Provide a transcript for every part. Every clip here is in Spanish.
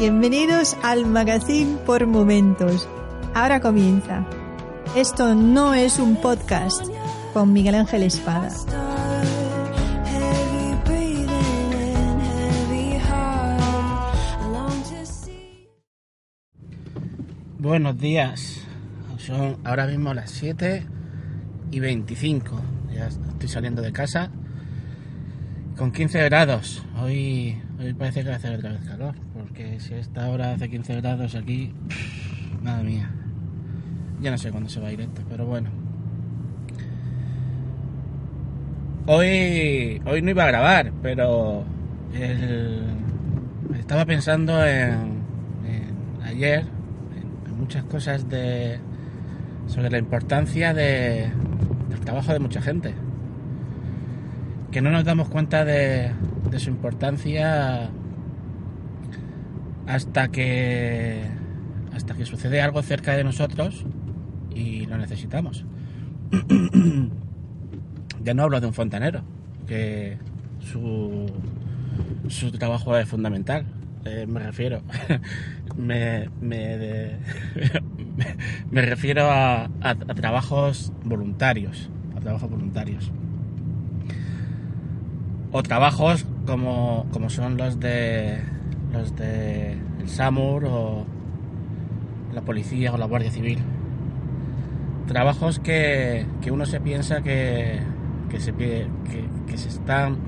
Bienvenidos al Magazine por Momentos. Ahora comienza. Esto no es un podcast con Miguel Ángel Espada. Buenos días. Son ahora mismo las 7 y 25. Ya estoy saliendo de casa con 15 grados. Hoy, hoy parece que va a hacer otra vez calor, porque si esta hora hace 15 grados aquí, madre mía. Ya no sé cuándo se va a ir esto, pero bueno. Hoy, hoy no iba a grabar, pero el- estaba pensando en, en ayer, en, muchas cosas de sobre la importancia de, del trabajo de mucha gente. Que no nos damos cuenta de su importancia hasta que hasta que sucede algo cerca de nosotros y lo necesitamos. ya no hablo de un fontanero, que su, su trabajo es fundamental. Eh, me refiero. me, me, de- me refiero a, a- a trabajos voluntarios. A trabajos voluntarios. O trabajos como, como son los de los de el SAMUR o la policía o la Guardia Civil. Trabajos que, que uno se piensa que, que, se, que, que se están...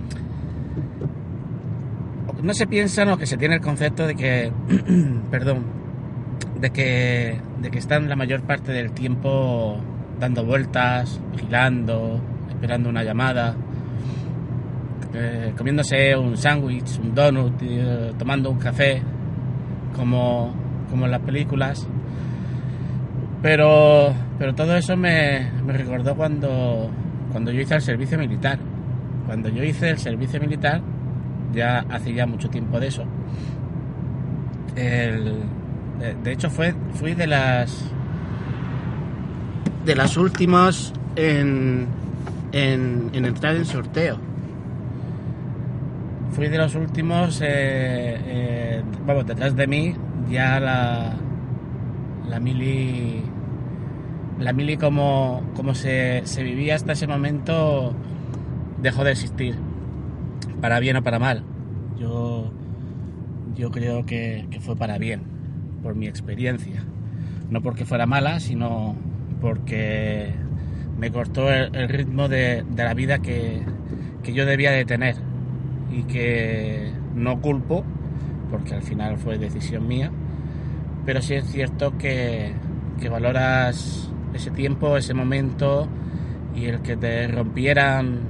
No se piensan o que se tiene el concepto de que... perdón. De que, de que están la mayor parte del tiempo dando vueltas, vigilando, esperando una llamada, eh, comiéndose un sándwich, un donut, eh, tomando un café, como, como en las películas. Pero, pero todo eso me, me recordó cuando, cuando yo hice el servicio militar. Cuando yo hice el servicio militar, ya hace ya mucho tiempo de eso. El- de, hecho, fue, fui de las de las últimas en, en entrar en sorteo. Fui de los últimos, eh, eh, vamos, detrás de mí ya la, la mili, la mili como, como se, se vivía hasta ese momento dejó de existir, para bien o para mal. Yo, yo creo que, que fue para bien, por mi experiencia. No porque fuera mala, sino porque me cortó el, el ritmo de, de la vida que, que yo debía de tener y que no culpo, porque al final fue decisión mía, pero sí es cierto que, que valoras ese tiempo, ese momento y el que te rompieran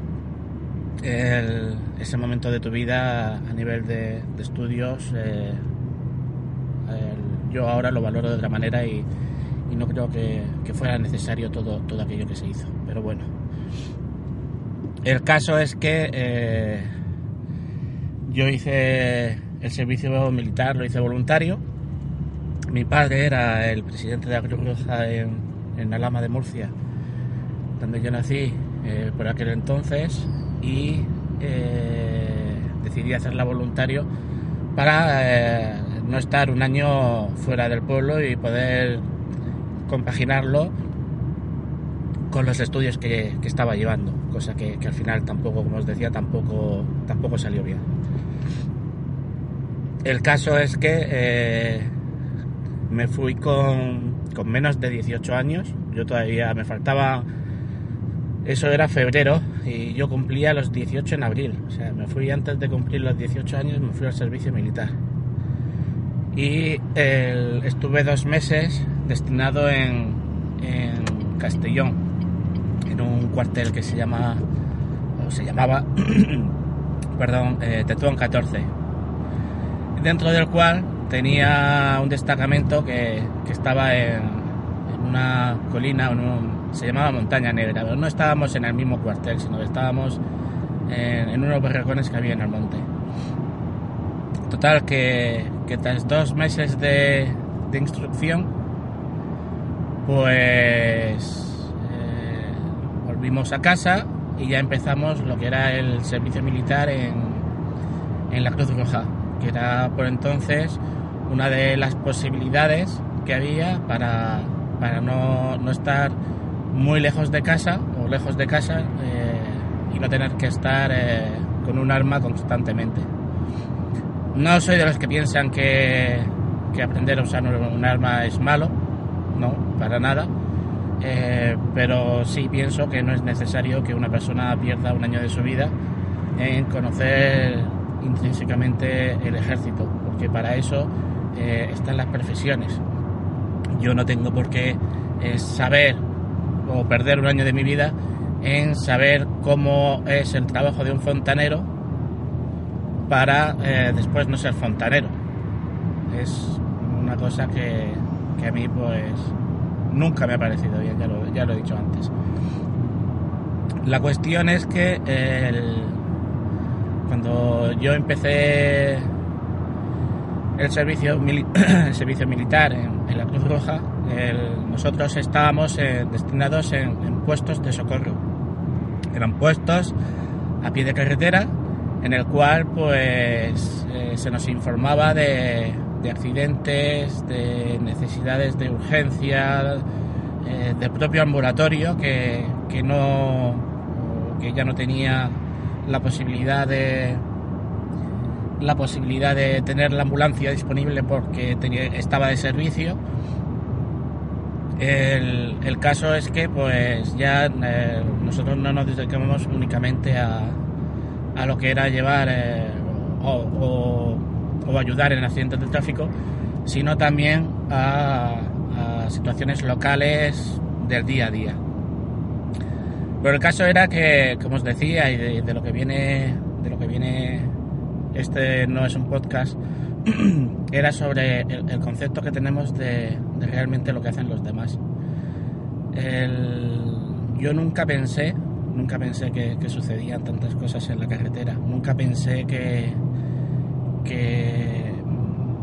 ese momento de tu vida a nivel de, estudios, eh, yo ahora lo valoro de otra manera y, y no creo que, que fuera necesario todo, todo aquello que se hizo, pero bueno. El caso es que eh, yo hice el servicio militar, lo hice voluntario. Mi padre era el presidente de la Cruz Roja en, en Alama de Murcia, donde yo nací eh, por aquel entonces, y eh, decidí hacerla voluntario para eh, no estar un año fuera del pueblo y poder compaginarlo con los estudios que, que estaba llevando, cosa que, al final tampoco, como os decía, tampoco, tampoco salió bien. El caso es que eh, me fui con menos de 18 años, yo todavía me faltaba Eso era febrero y yo cumplía los 18 en abril. O sea, me fui antes de cumplir los 18 años, me fui al servicio militar. Y estuve dos meses destinado en, Castellón, en un cuartel que se llama, o se llamaba, perdón, eh, Tetuán 14. Dentro del cual tenía un destacamento que, estaba en, una colina, se llamaba Montaña Negra, pero no estábamos en el mismo cuartel, sino que estábamos en, unos barracones que había en el monte. Total, que, tras dos meses de, instrucción, pues volvimos a casa y ya empezamos lo que era el servicio militar en, en la Cruz Roja, que era por entonces una de las posibilidades que había para, para no, no, estar muy lejos de casa o lejos de casa eh, y no tener que estar eh, con un arma constantemente. No soy de los que piensan que, que aprender a usar un arma es malo, no, para nada. Eh, pero sí pienso que no es necesario que una persona pierda un año de su vida en conocer intrínsecamente el ejército, porque para eso eh, están las profesiones. Yo no tengo por qué eh, saber o perder un año de mi vida en saber cómo es el trabajo de un fontanero para eh, después no ser fontanero. Es una cosa que, que, a mí pues nunca me ha parecido bien, ya lo, ya lo he dicho antes. La cuestión es que cuando yo empecé el servicio, servicio militar en, la Cruz Roja, nosotros estábamos eh, destinados en, puestos de socorro. Eran puestos a pie de carretera en el cual pues eh, se nos informaba de, accidentes, de necesidades de urgencia, eh, del propio ambulatorio que, que no que ya no tenía la posibilidad de, la posibilidad de tener la ambulancia disponible porque estaba de servicio. El, caso es que pues ya eh, nosotros no nos dedicamos únicamente a, a lo que era llevar eh, o, ayudar en accidentes de tráfico, sino también a, situaciones locales del día a día. Pero el caso era que, como os decía, y de lo que viene, de lo que viene este no es un podcast, era sobre el, concepto que tenemos de, realmente lo que hacen los demás. yo nunca pensé, nunca pensé que, sucedían tantas cosas en la carretera, nunca pensé que, que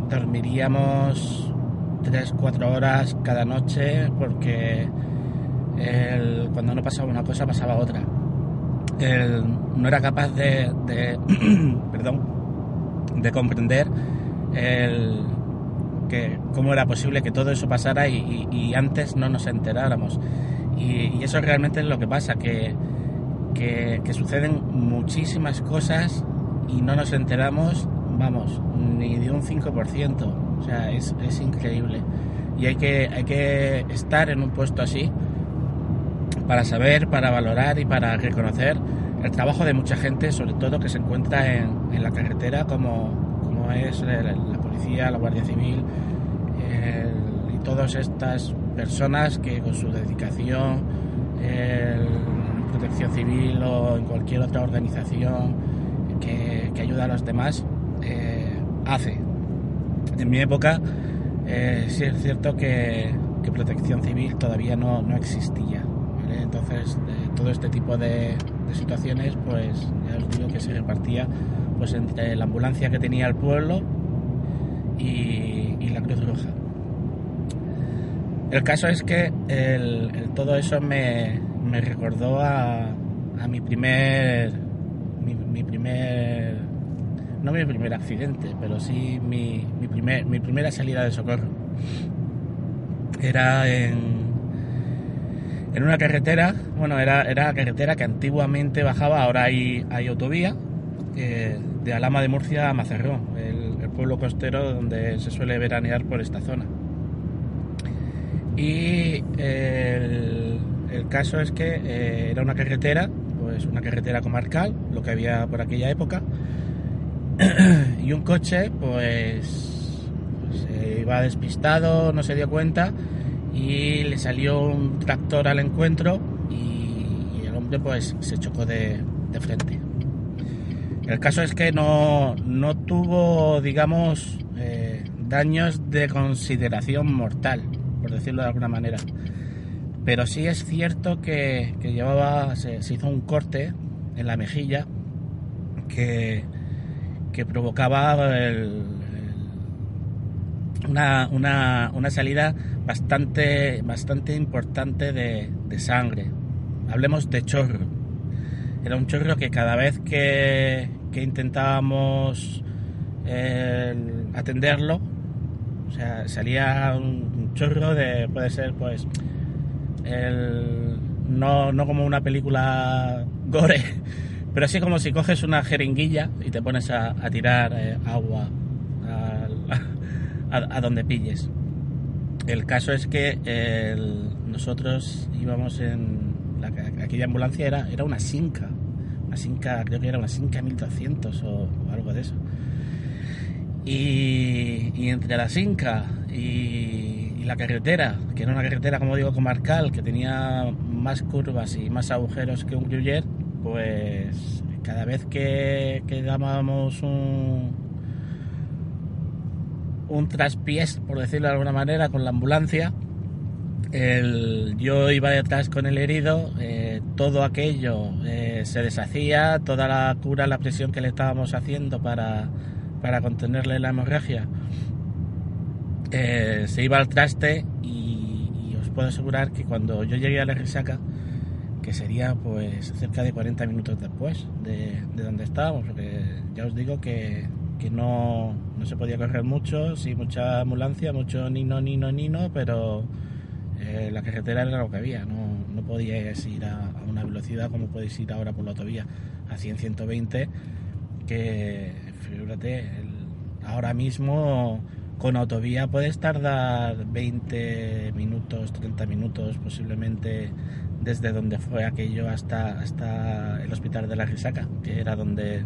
dormiríamos 3-4 horas cada noche porque cuando no pasaba una cosa pasaba otra. no era capaz de, de perdón, de comprender el, que, cómo era posible que todo eso pasara y, antes no nos enteráramos. Y, eso realmente es lo que pasa, que, que, suceden muchísimas cosas y no nos enteramos, vamos, ni de un 5%. O sea, es, es increíble. Y hay que, hay que estar en un puesto así para saber, para valorar y para reconocer el trabajo de mucha gente, sobre todo que se encuentra en, la carretera, como, como es la, policía, la Guardia Civil y todas estas personas que con su dedicación en protección civil o en cualquier otra organización que, que ayuda a los demás hace. En mi época eh, sí es cierto que, que protección civil todavía no, no existía. Entonces, eh, todo este tipo de, situaciones, pues ya os digo que se repartía pues entre la ambulancia que tenía el pueblo y, la Cruz Roja. El caso es que todo eso me, recordó a, mi primer mi, primer no mi primer accidente, pero sí mi, primer, mi primera salida de socorro. Era en en una carretera, bueno, era, era la carretera que antiguamente bajaba, ahora hay, hay autovía, eh, de Alama de Murcia a Mazarrón, el, pueblo costero donde se suele veranear por esta zona. Y el caso es que eh, era una carretera, pues una carretera comarcal, lo que había por aquella época, y un coche, pues, se iba despistado, no se dio cuenta, y le salió un tractor al encuentro y, el hombre pues se chocó de, frente. El caso es que no, no tuvo, digamos, eh, daños de consideración mortal, por decirlo de alguna manera. Pero sí es cierto que, llevaba, se, hizo un corte en la mejilla que, que provocaba una, una, una, salida bastante, bastante importante de, sangre. Hablemos de chorro. Era un chorro que cada vez que, intentábamos atenderlo, salía un chorro de, puede ser pues no, no como una película gore, pero así como si coges una jeringuilla y te pones a, tirar eh, agua a, donde pilles. El caso es que nosotros íbamos en aquella ambulancia era, era una Sinca, una Sinca, creo que era una Sinca 1200 o, algo de eso. Y, y entre la Sinca y y la carretera, que era una carretera, como digo, comarcal, que tenía más curvas y más agujeros que un Gruyère, pues cada vez que, que dábamos un, un traspiés, por decirlo de alguna manera, con la ambulancia, el, yo iba detrás con el herido, eh, todo aquello eh, se deshacía, toda la cura, la presión que le estábamos haciendo para, para contenerle la hemorragia, eh, se iba al traste y, os puedo asegurar que cuando yo llegué a la resaca, que sería pues cerca de 40 minutos después de, donde estábamos, porque ya os digo que, no, se podía correr mucho, sí, mucha ambulancia, mucho nino, nino, nino, pero eh, la carretera era lo que había, no, no podíais ir a, una velocidad como podéis ir ahora por la autovía a 100, 120, que fíjate, ahora mismo con autovía puedes tardar 20 minutos, 30 minutos posiblemente desde donde fue aquello hasta, hasta el hospital de la Risaca, que era donde,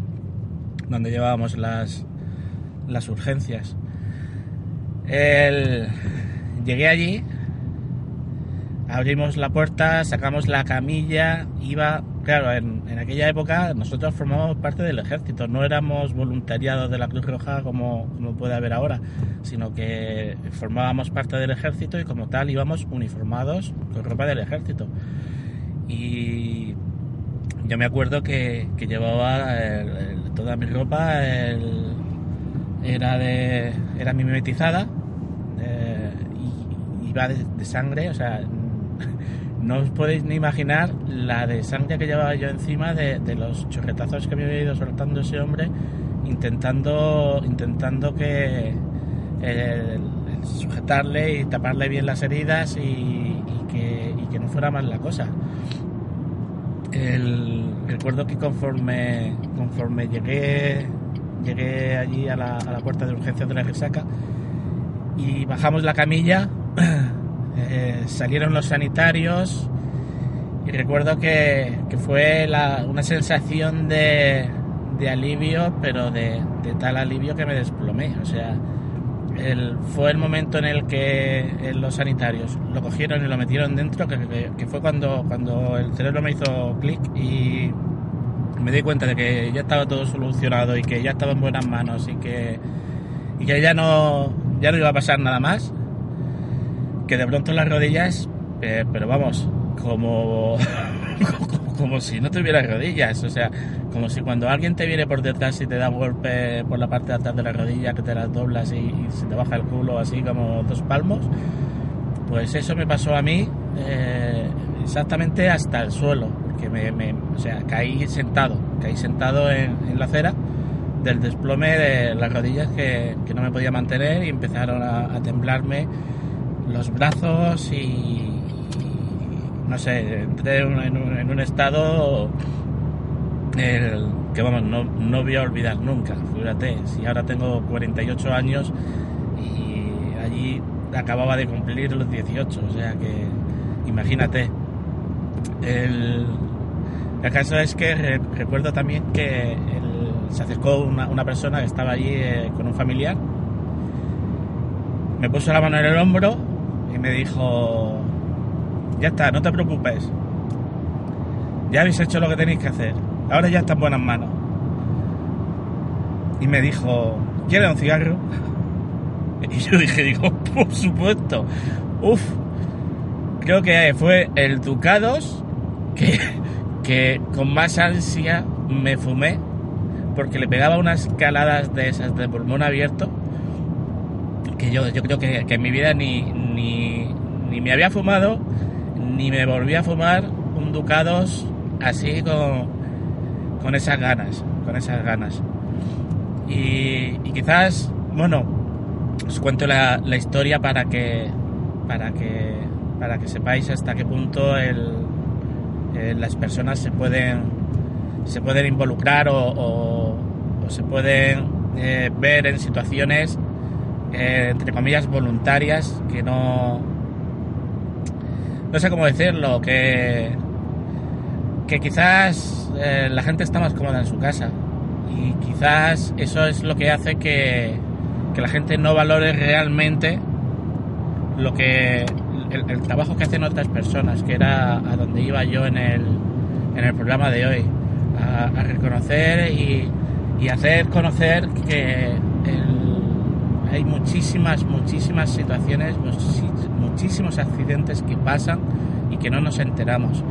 donde llevábamos las, las urgencias. llegué allí, abrimos la puerta, sacamos la camilla, iba claro, en, aquella época nosotros formábamos parte del ejército, no éramos voluntariados de la Cruz Roja como, puede haber ahora, sino que formábamos parte del ejército y como tal íbamos uniformados con ropa del ejército. Y yo me acuerdo que, llevaba toda mi ropa, era, de, era mimetizada, eh, y iba de sangre, o sea, no os podéis ni imaginar la de sangre que llevaba yo encima de, los chorretazos que me había ido soltando ese hombre intentando intentando que sujetarle y taparle bien las heridas y, que, no fuera mal la cosa. Recuerdo que conforme conforme llegué llegué allí a la, a la puerta de urgencia de la resaca y bajamos la camilla Eh, salieron los sanitarios y recuerdo que, fue una sensación de, alivio, pero de, tal alivio que me desplomé. O sea, fue el momento en el que los sanitarios lo cogieron y lo metieron dentro, que, fue cuando, cuando el cerebro me hizo clic y me di cuenta de que ya estaba todo solucionado y que ya estaba en buenas manos y que, y que ya, no, ya no iba a pasar nada más que de pronto las rodillas, eh, pero vamos, como, como si no tuvieras rodillas, o sea, como si cuando alguien te viene por detrás y te da un golpe por la parte atrás de la rodilla, que te las doblas y, se te baja el culo así como dos palmos, pues eso me pasó a mí eh, exactamente hasta el suelo, porque me, o sea, caí sentado, caí sentado en, la acera del desplome de las rodillas que, no me podía mantener y empezaron a temblarme los brazos y, no sé, entré en un, estado que vamos, no, no voy a olvidar nunca, fíjate, si ahora tengo 48 años y allí acababa de cumplir los 18, o sea que imagínate. el, el caso es que re- recuerdo también que se acercó una, una persona que estaba allí eh, con un familiar, me puso la mano en el hombro y me dijo, ya está, no te preocupes, ya habéis hecho lo que tenéis que hacer, ahora ya está en buenas manos. Y me dijo, ¿quieres un cigarro? Y yo dije, digo, por supuesto, uff, creo que fue el Ducados que, que con más ansia me fumé porque le pegaba unas caladas de esas de pulmón abierto que yo, yo creo que, que en mi vida ni, me había fumado ni me volví a fumar un Ducados así con, con esas ganas, con esas ganas. Y, quizás, bueno, os cuento la, la historia para que, para que, para que sepáis hasta qué punto el, eh, las personas se pueden, se pueden involucrar o se pueden eh, ver en situaciones, eh, entre comillas, voluntarias que no, no sé cómo decirlo, que, que quizás eh, la gente está más cómoda en su casa. Y quizás eso es lo que hace que, que la gente no valore realmente lo que el, trabajo que hacen otras personas, que era a donde iba yo en el, en el programa de hoy, a, reconocer y, y hacer conocer que hay muchísimas, muchísimas situaciones, muchísimos accidentes que pasan y que no nos enteramos.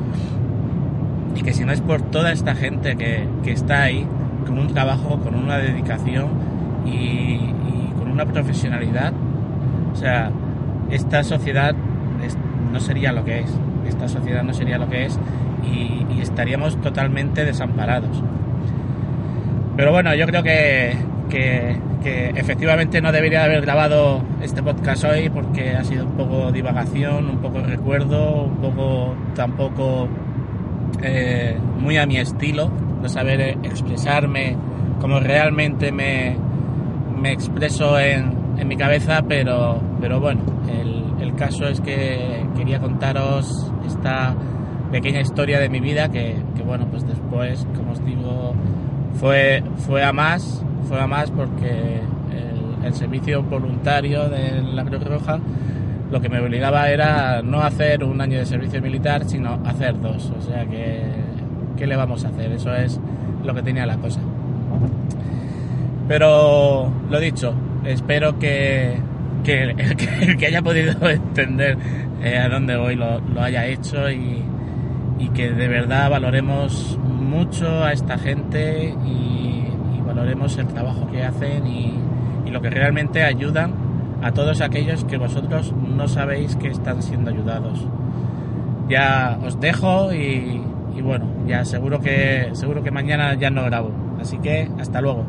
Y que si no es por toda esta gente que, que está ahí, con un trabajo, con una dedicación y, con una profesionalidad, o sea, esta sociedad no sería lo que es. Esta sociedad no sería lo que es y estaríamos totalmente desamparados. Pero bueno, yo creo que, que, que efectivamente no debería haber grabado este podcast hoy porque ha sido un poco divagación, un poco recuerdo, un poco tampoco eh, muy a mi estilo, no saber expresarme como realmente me, me expreso en, en mi cabeza, pero, pero bueno, el, el caso es que quería contaros esta pequeña historia de mi vida que, que, bueno, pues después, como os digo, fue, fue a más, fue a más porque el, servicio voluntario de la Cruz Roja lo que me obligaba era no hacer un año de servicio militar, sino hacer dos. O sea que, ¿qué le vamos a hacer? Eso es lo que tenía la cosa. Pero lo dicho, espero que, que que, haya podido entender eh, a dónde voy lo, lo haya hecho y, y que de verdad valoremos mucho a esta gente valoremos el trabajo que hacen y, lo que realmente ayudan a todos aquellos que vosotros no sabéis que están siendo ayudados. Ya os dejo y, bueno, ya seguro que seguro que mañana ya no grabo. Así que hasta luego.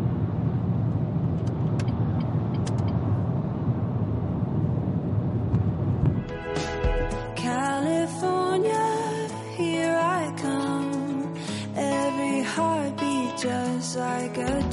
Like a